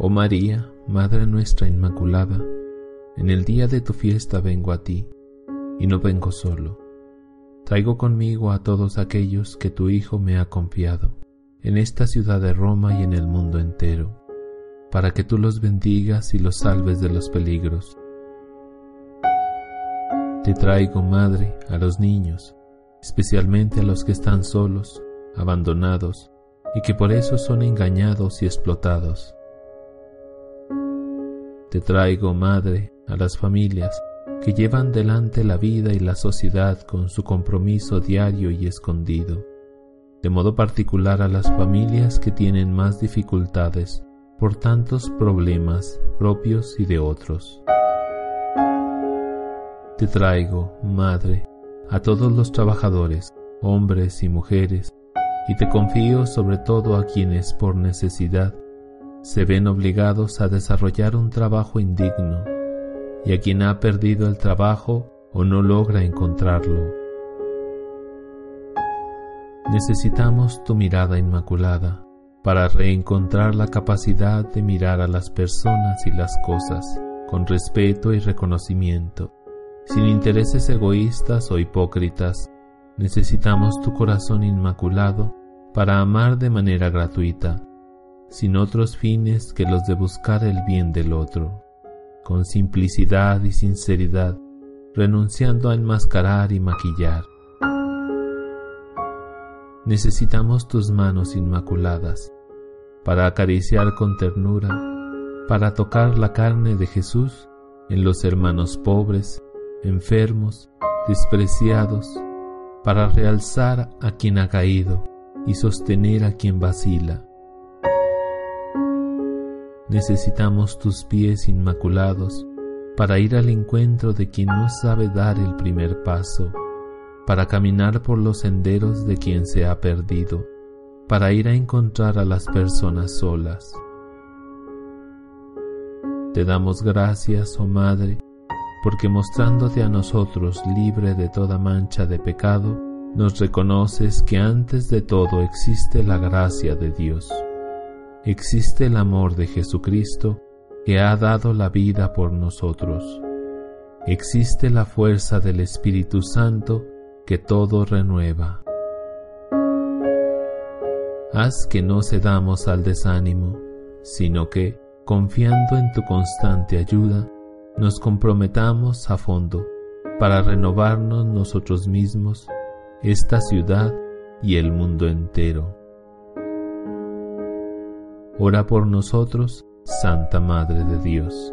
Oh María, Madre nuestra Inmaculada, en el día de tu fiesta vengo a ti, y no vengo solo. Traigo conmigo a todos aquellos que tu Hijo me ha confiado, en esta ciudad de Roma y en el mundo entero, para que tú los bendigas y los salves de los peligros. Te traigo, Madre, a los niños, especialmente a los que están solos, abandonados, y que por eso son engañados y explotados te traigo, Madre, a las familias que llevan delante la vida y la sociedad con su compromiso diario y escondido, de modo particular a las familias que tienen más dificultades por tantos problemas propios y de otros. Te traigo, Madre, a todos los trabajadores, hombres y mujeres, y te confío sobre todo a quienes por necesidad se ven obligados a desarrollar un trabajo indigno y a quien ha perdido el trabajo o no logra encontrarlo. Necesitamos tu mirada inmaculada para reencontrar la capacidad de mirar a las personas y las cosas con respeto y reconocimiento, sin intereses egoístas o hipócritas. Necesitamos tu corazón inmaculado para amar de manera gratuita sin otros fines que los de buscar el bien del otro, con simplicidad y sinceridad, renunciando a enmascarar y maquillar. Necesitamos tus manos inmaculadas para acariciar con ternura, para tocar la carne de Jesús en los hermanos pobres, enfermos, despreciados, para realzar a quien ha caído y sostener a quien vacila Necesitamos tus pies inmaculados para ir al encuentro de quien no sabe dar el primer paso, para caminar por los senderos de quien se ha perdido, para ir a encontrar a las personas solas. Te damos gracias, oh Madre, porque mostrándote a nosotros libre de toda mancha de pecado, nos reconoces que antes de todo existe la gracia de Dios existe el amor de Jesucristo que ha dado la vida por nosotros. Existe la fuerza del Espíritu Santo que todo renueva. Haz que no cedamos al desánimo, sino que, confiando en tu constante ayuda, nos comprometamos a fondo para renovarnos nosotros mismos, esta ciudad y el mundo entero. Ora por nosotros, Santa Madre de Dios.